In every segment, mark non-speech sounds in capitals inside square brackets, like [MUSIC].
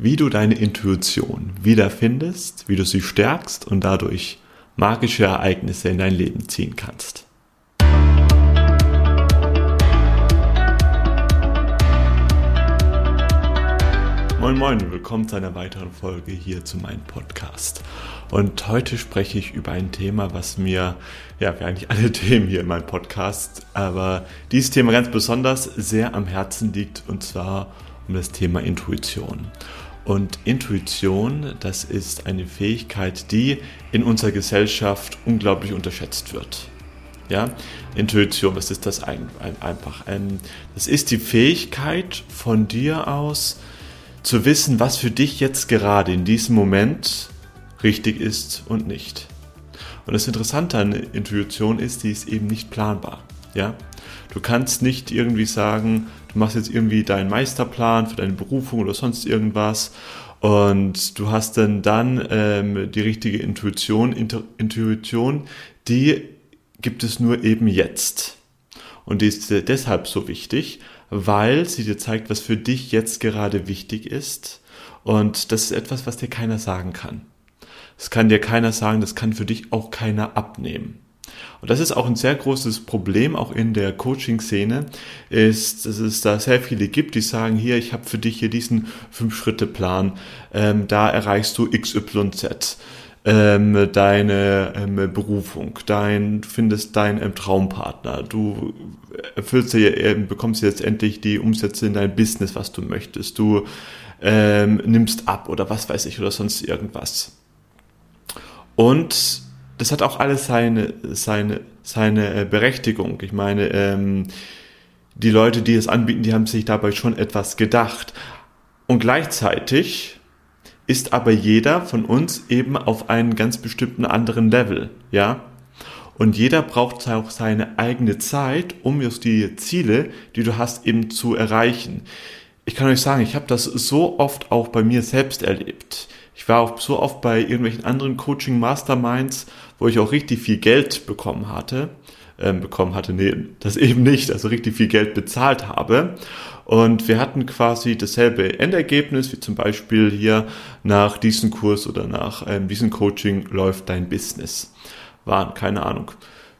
wie du deine Intuition wiederfindest, wie du sie stärkst und dadurch magische Ereignisse in dein Leben ziehen kannst. Moin Moin und willkommen zu einer weiteren Folge hier zu meinem Podcast. Und heute spreche ich über ein Thema, was mir, ja, wie eigentlich alle [LAUGHS] Themen hier in meinem Podcast, aber dieses Thema ganz besonders sehr am Herzen liegt und zwar um das Thema Intuition. Und Intuition, das ist eine Fähigkeit, die in unserer Gesellschaft unglaublich unterschätzt wird. Ja, Intuition, was ist das einfach? Ähm, das ist die Fähigkeit von dir aus zu wissen, was für dich jetzt gerade in diesem Moment richtig ist und nicht. Und das Interessante an Intuition ist, die ist eben nicht planbar. Ja, du kannst nicht irgendwie sagen, du machst jetzt irgendwie deinen Meisterplan für deine Berufung oder sonst irgendwas und du hast dann dann ähm, die richtige Intuition. Intu Intuition, die gibt es nur eben jetzt. Und die ist deshalb so wichtig, weil sie dir zeigt, was für dich jetzt gerade wichtig ist. Und das ist etwas, was dir keiner sagen kann. Das kann dir keiner sagen, das kann für dich auch keiner abnehmen. Und das ist auch ein sehr großes Problem, auch in der Coaching-Szene, ist, dass es da sehr viele gibt, die sagen, hier, ich habe für dich hier diesen Fünf-Schritte-Plan, ähm, da erreichst du XYZ. Ähm, deine ähm, Berufung, dein, du findest deinen ähm, Traumpartner, du erfüllst dir, äh, bekommst jetzt endlich die Umsätze in dein Business, was du möchtest, du ähm, nimmst ab oder was weiß ich oder sonst irgendwas. Und das hat auch alles seine, seine, seine äh, Berechtigung. Ich meine, ähm, die Leute, die es anbieten, die haben sich dabei schon etwas gedacht. Und gleichzeitig ist aber jeder von uns eben auf einem ganz bestimmten anderen Level, ja. Und jeder braucht auch seine eigene Zeit, um jetzt die Ziele, die du hast, eben zu erreichen. Ich kann euch sagen, ich habe das so oft auch bei mir selbst erlebt. Ich war auch so oft bei irgendwelchen anderen Coaching Masterminds, wo ich auch richtig viel Geld bekommen hatte, ähm, bekommen hatte, nee, das eben nicht, also richtig viel Geld bezahlt habe. Und wir hatten quasi dasselbe Endergebnis, wie zum Beispiel hier nach diesem Kurs oder nach ähm, diesem Coaching läuft dein Business. Waren, keine Ahnung,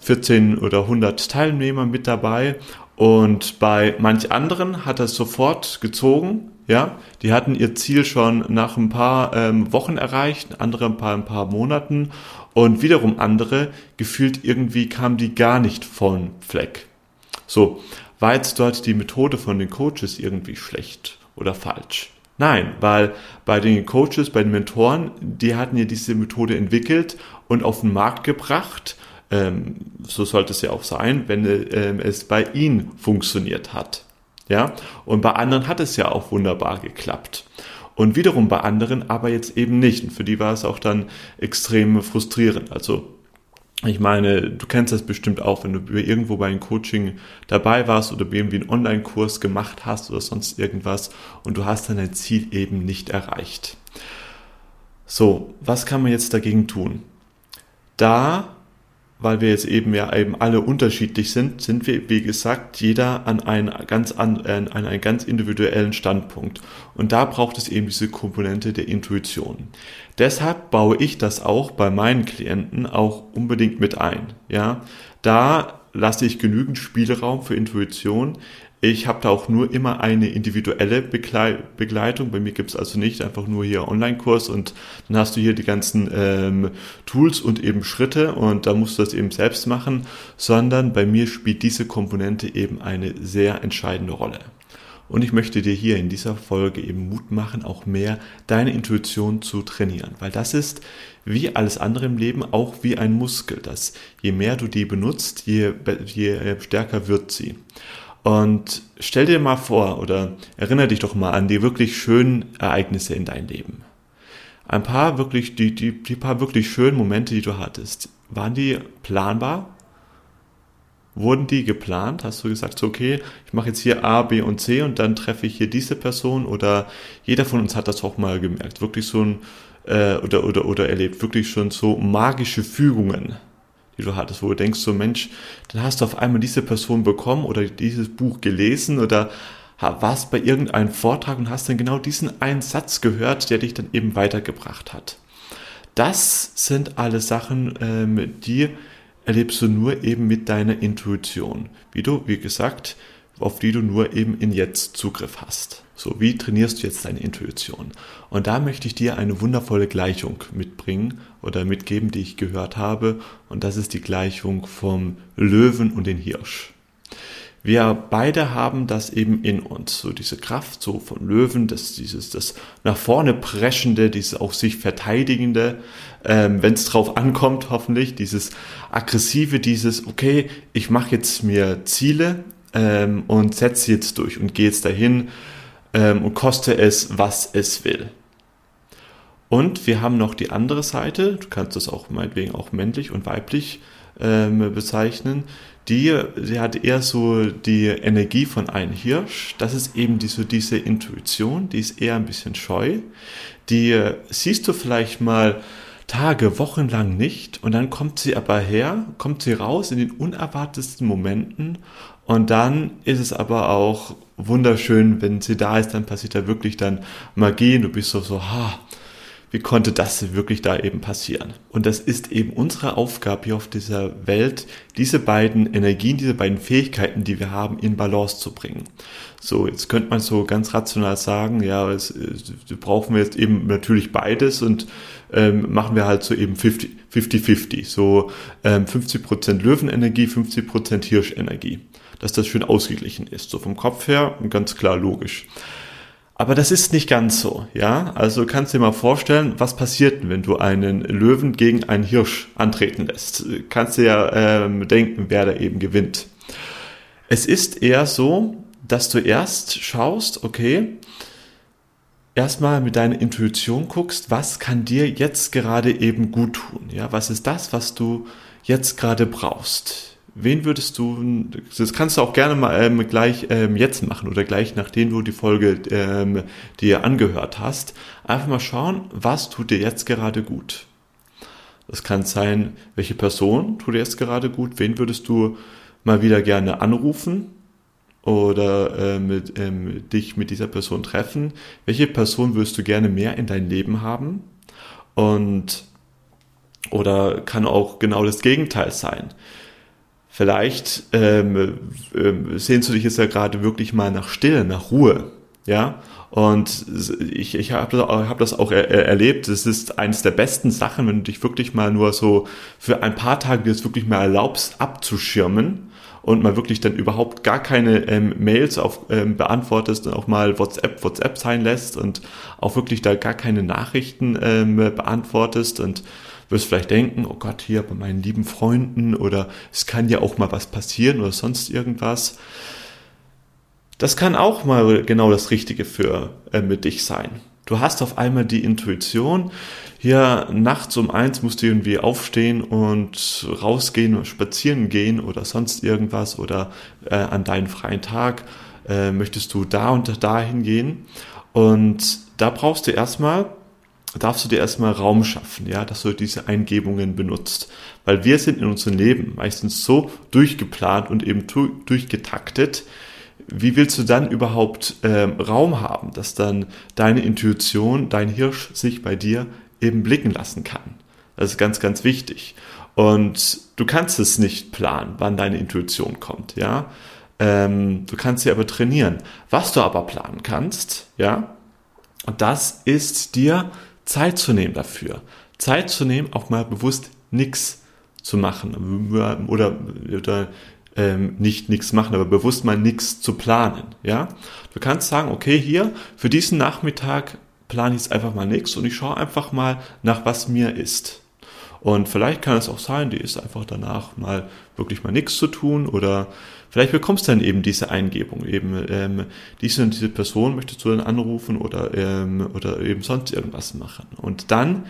14 oder 100 Teilnehmer mit dabei und bei manch anderen hat er sofort gezogen, ja, die hatten ihr Ziel schon nach ein paar ähm, Wochen erreicht, andere ein paar, ein paar Monaten und wiederum andere, gefühlt irgendwie kamen die gar nicht von Fleck. So, war jetzt dort die Methode von den Coaches irgendwie schlecht oder falsch? Nein, weil bei den Coaches, bei den Mentoren, die hatten ja diese Methode entwickelt und auf den Markt gebracht. Ähm, so sollte es ja auch sein, wenn ähm, es bei ihnen funktioniert hat. Ja, und bei anderen hat es ja auch wunderbar geklappt. Und wiederum bei anderen aber jetzt eben nicht. Und für die war es auch dann extrem frustrierend. Also ich meine, du kennst das bestimmt auch, wenn du irgendwo bei einem Coaching dabei warst oder irgendwie einen Online-Kurs gemacht hast oder sonst irgendwas und du hast dann dein Ziel eben nicht erreicht. So, was kann man jetzt dagegen tun? Da weil wir jetzt eben ja eben alle unterschiedlich sind, sind wir, wie gesagt, jeder an einen ganz, an, an einen ganz individuellen Standpunkt. Und da braucht es eben diese Komponente der Intuition. Deshalb baue ich das auch bei meinen Klienten auch unbedingt mit ein. Ja, da lasse ich genügend Spielraum für Intuition. Ich habe da auch nur immer eine individuelle Begleitung. Bei mir gibt's also nicht einfach nur hier Online-Kurs und dann hast du hier die ganzen ähm, Tools und eben Schritte und da musst du das eben selbst machen, sondern bei mir spielt diese Komponente eben eine sehr entscheidende Rolle. Und ich möchte dir hier in dieser Folge eben Mut machen, auch mehr deine Intuition zu trainieren, weil das ist wie alles andere im Leben auch wie ein Muskel, dass je mehr du die benutzt, je, je stärker wird sie. Und stell dir mal vor oder erinnere dich doch mal an die wirklich schönen Ereignisse in dein Leben. Ein paar wirklich, die, die, die paar wirklich schönen Momente, die du hattest, waren die planbar? Wurden die geplant? Hast du gesagt, so, okay, ich mache jetzt hier A, B und C und dann treffe ich hier diese Person oder jeder von uns hat das auch mal gemerkt. Wirklich so ein, äh, oder, oder, oder erlebt wirklich schon so magische Fügungen die du hattest, wo du denkst, so Mensch, dann hast du auf einmal diese Person bekommen oder dieses Buch gelesen oder warst bei irgendeinem Vortrag und hast dann genau diesen einen Satz gehört, der dich dann eben weitergebracht hat. Das sind alle Sachen, ähm, die erlebst du nur eben mit deiner Intuition. Wie du, wie gesagt, auf die du nur eben in jetzt Zugriff hast. So, wie trainierst du jetzt deine Intuition? Und da möchte ich dir eine wundervolle Gleichung mitbringen oder mitgeben, die ich gehört habe. Und das ist die Gleichung vom Löwen und den Hirsch. Wir beide haben das eben in uns, so diese Kraft, so von Löwen, das dieses, das nach vorne preschende, dieses auch sich verteidigende, ähm, wenn es drauf ankommt, hoffentlich, dieses aggressive, dieses, okay, ich mache jetzt mir Ziele ähm, und setze jetzt durch und gehe jetzt dahin ähm, und koste es, was es will. Und wir haben noch die andere Seite, du kannst das auch meinetwegen auch männlich und weiblich ähm, bezeichnen, die, die hat eher so die Energie von einem Hirsch. Das ist eben die, so diese Intuition, die ist eher ein bisschen scheu. Die siehst du vielleicht mal Tage, Wochen lang nicht und dann kommt sie aber her, kommt sie raus in den unerwartetsten Momenten und dann ist es aber auch wunderschön, wenn sie da ist, dann passiert da wirklich dann Magie und du bist so, so, ha, wie konnte das wirklich da eben passieren? Und das ist eben unsere Aufgabe hier auf dieser Welt, diese beiden Energien, diese beiden Fähigkeiten, die wir haben, in Balance zu bringen. So, jetzt könnte man so ganz rational sagen, ja, es, es brauchen wir jetzt eben natürlich beides und ähm, machen wir halt so eben 50-50. So ähm, 50% Löwenenergie, 50% Hirschenergie. Dass das schön ausgeglichen ist. So vom Kopf her ganz klar logisch. Aber das ist nicht ganz so, ja. Also kannst du dir mal vorstellen, was passiert, wenn du einen Löwen gegen einen Hirsch antreten lässt. Kannst du ja ähm, denken, wer da eben gewinnt. Es ist eher so, dass du erst schaust, okay, erstmal mit deiner Intuition guckst, was kann dir jetzt gerade eben gut tun, ja. Was ist das, was du jetzt gerade brauchst? Wen würdest du, das kannst du auch gerne mal ähm, gleich ähm, jetzt machen oder gleich nachdem du die Folge ähm, dir angehört hast, einfach mal schauen, was tut dir jetzt gerade gut. Das kann sein, welche Person tut dir jetzt gerade gut, wen würdest du mal wieder gerne anrufen oder äh, mit, ähm, dich mit dieser Person treffen, welche Person würdest du gerne mehr in dein Leben haben und oder kann auch genau das Gegenteil sein Vielleicht ähm, äh, sehnst du dich jetzt ja gerade wirklich mal nach Stille, nach Ruhe, ja. Und ich, ich habe das, hab das auch er, erlebt. Es ist eines der besten Sachen, wenn du dich wirklich mal nur so für ein paar Tage jetzt wirklich mal erlaubst, abzuschirmen und mal wirklich dann überhaupt gar keine ähm, Mails auf, ähm, beantwortest und auch mal WhatsApp WhatsApp sein lässt und auch wirklich da gar keine Nachrichten ähm, beantwortest und wirst vielleicht denken, oh Gott, hier bei meinen lieben Freunden oder es kann ja auch mal was passieren oder sonst irgendwas. Das kann auch mal genau das Richtige für äh, mit dich sein. Du hast auf einmal die Intuition, hier nachts um eins musst du irgendwie aufstehen und rausgehen spazieren gehen oder sonst irgendwas oder äh, an deinen freien Tag äh, möchtest du da und da hingehen. Und da brauchst du erstmal darfst du dir erstmal Raum schaffen, ja, dass du diese Eingebungen benutzt. Weil wir sind in unserem Leben meistens so durchgeplant und eben durchgetaktet. Wie willst du dann überhaupt ähm, Raum haben, dass dann deine Intuition, dein Hirsch sich bei dir eben blicken lassen kann? Das ist ganz, ganz wichtig. Und du kannst es nicht planen, wann deine Intuition kommt, ja. Ähm, du kannst sie aber trainieren. Was du aber planen kannst, ja, das ist dir Zeit zu nehmen dafür. Zeit zu nehmen, auch mal bewusst nichts zu machen oder, oder ähm, nicht nichts machen, aber bewusst mal nichts zu planen. Ja, du kannst sagen, okay, hier für diesen Nachmittag plane ich jetzt einfach mal nichts und ich schaue einfach mal nach was mir ist. Und vielleicht kann es auch sein, die ist einfach danach mal wirklich mal nichts zu tun oder vielleicht bekommst du dann eben diese Eingebung, eben ähm, diese und diese Person möchtest du dann anrufen oder, ähm, oder eben sonst irgendwas machen. Und dann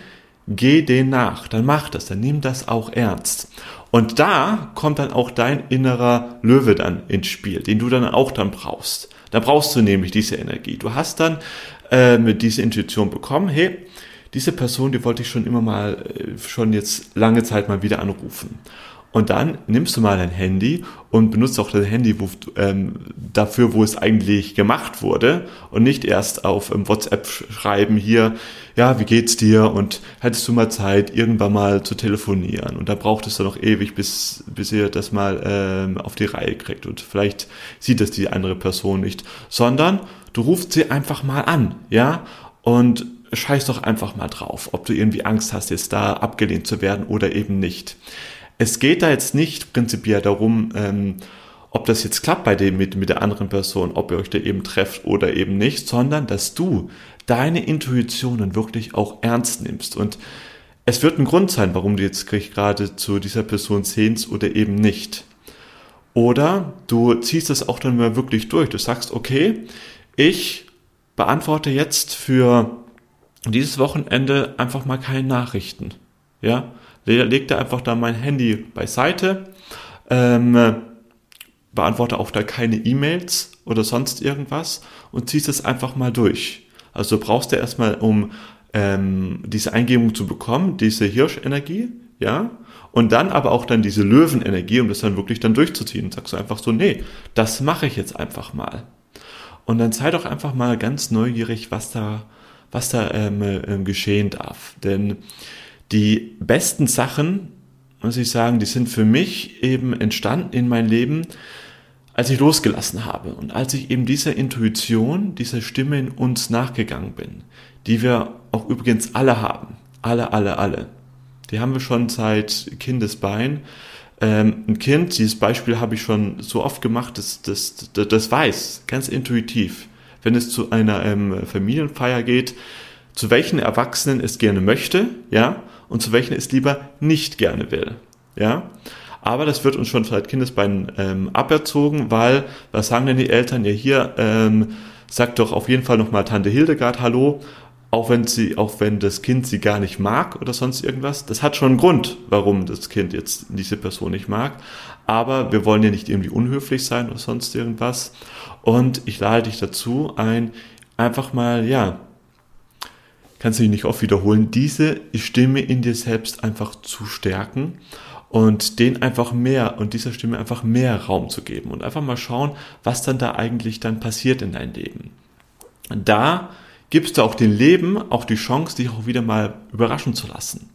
geh den nach, dann mach das, dann nimm das auch ernst. Und da kommt dann auch dein innerer Löwe dann ins Spiel, den du dann auch dann brauchst. Da brauchst du nämlich diese Energie. Du hast dann ähm, diese Intuition bekommen, hey, diese Person, die wollte ich schon immer mal, äh, schon jetzt lange Zeit mal wieder anrufen. Und dann nimmst du mal dein Handy und benutzt auch dein Handy wo, ähm, dafür, wo es eigentlich gemacht wurde und nicht erst auf ähm, WhatsApp schreiben hier, ja, wie geht's dir? Und hättest du mal Zeit, irgendwann mal zu telefonieren? Und da braucht es dann noch ewig, bis, bis ihr das mal ähm, auf die Reihe kriegt. Und vielleicht sieht das die andere Person nicht, sondern du rufst sie einfach mal an, ja, und scheiß doch einfach mal drauf, ob du irgendwie Angst hast, jetzt da abgelehnt zu werden oder eben nicht. Es geht da jetzt nicht prinzipiell darum, ähm, ob das jetzt klappt bei dem mit, mit der anderen Person, ob ihr euch da eben trefft oder eben nicht, sondern dass du deine Intuitionen wirklich auch ernst nimmst. Und es wird ein Grund sein, warum du jetzt gerade zu dieser Person sehnst oder eben nicht. Oder du ziehst es auch dann mal wirklich durch. Du sagst, okay, ich beantworte jetzt für dieses Wochenende einfach mal keine Nachrichten. Ja, leg da einfach da mein Handy beiseite, ähm, beantworte auch da keine E-Mails oder sonst irgendwas und ziehst es einfach mal durch. Also brauchst du erstmal, um ähm, diese Eingebung zu bekommen, diese Hirschenergie, ja, und dann aber auch dann diese Löwenenergie, um das dann wirklich dann durchzuziehen. Und sagst du einfach so, nee, das mache ich jetzt einfach mal. Und dann sei doch einfach mal ganz neugierig, was da, was da ähm, äh, geschehen darf. Denn die besten Sachen, muss ich sagen, die sind für mich eben entstanden in mein Leben, als ich losgelassen habe und als ich eben dieser Intuition, dieser Stimme in uns nachgegangen bin, die wir auch übrigens alle haben. Alle, alle, alle. Die haben wir schon seit Kindesbein. Ähm, ein Kind, dieses Beispiel habe ich schon so oft gemacht, das, das, das, das weiß, ganz intuitiv, wenn es zu einer ähm, Familienfeier geht, zu welchen Erwachsenen es gerne möchte, ja, und zu welchen es lieber nicht gerne will. Ja? Aber das wird uns schon seit Kindesbeinen ähm, aberzogen, weil, was sagen denn die Eltern? Ja, hier ähm, sagt doch auf jeden Fall nochmal Tante Hildegard Hallo, auch wenn sie, auch wenn das Kind sie gar nicht mag oder sonst irgendwas. Das hat schon einen Grund, warum das Kind jetzt diese Person nicht mag. Aber wir wollen ja nicht irgendwie unhöflich sein oder sonst irgendwas. Und ich lade dich dazu ein, einfach mal, ja, kannst du dich nicht oft wiederholen, diese Stimme in dir selbst einfach zu stärken und den einfach mehr und dieser Stimme einfach mehr Raum zu geben und einfach mal schauen, was dann da eigentlich dann passiert in deinem Leben. Da gibst du auch dem Leben auch die Chance, dich auch wieder mal überraschen zu lassen.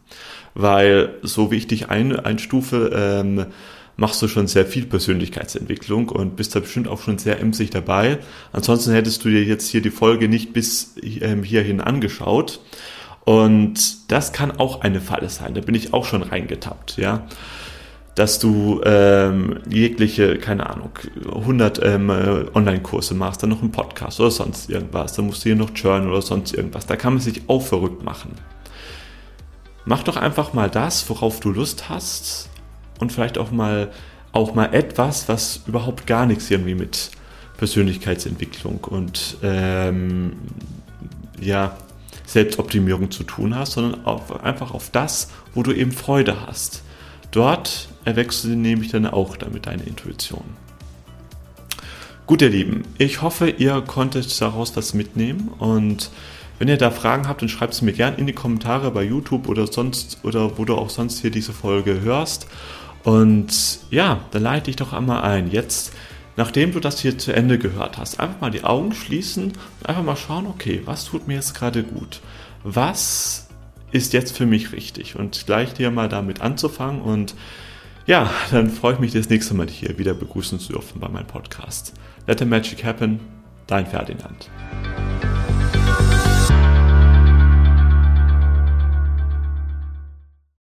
Weil so wie ich dich ein, einstufe, ähm, machst du schon sehr viel Persönlichkeitsentwicklung und bist da bestimmt auch schon sehr emsig dabei. Ansonsten hättest du dir jetzt hier die Folge nicht bis ähm, hierhin angeschaut. Und das kann auch eine Falle sein. Da bin ich auch schon reingetappt, ja. Dass du ähm, jegliche, keine Ahnung, 100 ähm, Online-Kurse machst, dann noch einen Podcast oder sonst irgendwas. Dann musst du hier noch Journal oder sonst irgendwas. Da kann man sich auch verrückt machen. Mach doch einfach mal das, worauf du Lust hast und vielleicht auch mal, auch mal etwas, was überhaupt gar nichts irgendwie mit Persönlichkeitsentwicklung und ähm, ja, Selbstoptimierung zu tun hast, sondern auf, einfach auf das, wo du eben Freude hast. Dort erwächst du nämlich dann auch damit deine Intuition. Gut, ihr Lieben, ich hoffe, ihr konntet daraus was mitnehmen und wenn ihr da Fragen habt, dann schreibt sie mir gerne in die Kommentare bei YouTube oder sonst oder wo du auch sonst hier diese Folge hörst. Und ja, dann leite ich doch einmal ein. Jetzt, nachdem du das hier zu Ende gehört hast, einfach mal die Augen schließen und einfach mal schauen, okay, was tut mir jetzt gerade gut? Was ist jetzt für mich richtig? Und gleich dir mal damit anzufangen und ja, dann freue ich mich das nächste Mal, dich hier wieder begrüßen zu dürfen bei meinem Podcast. Let the Magic Happen, dein Ferdinand.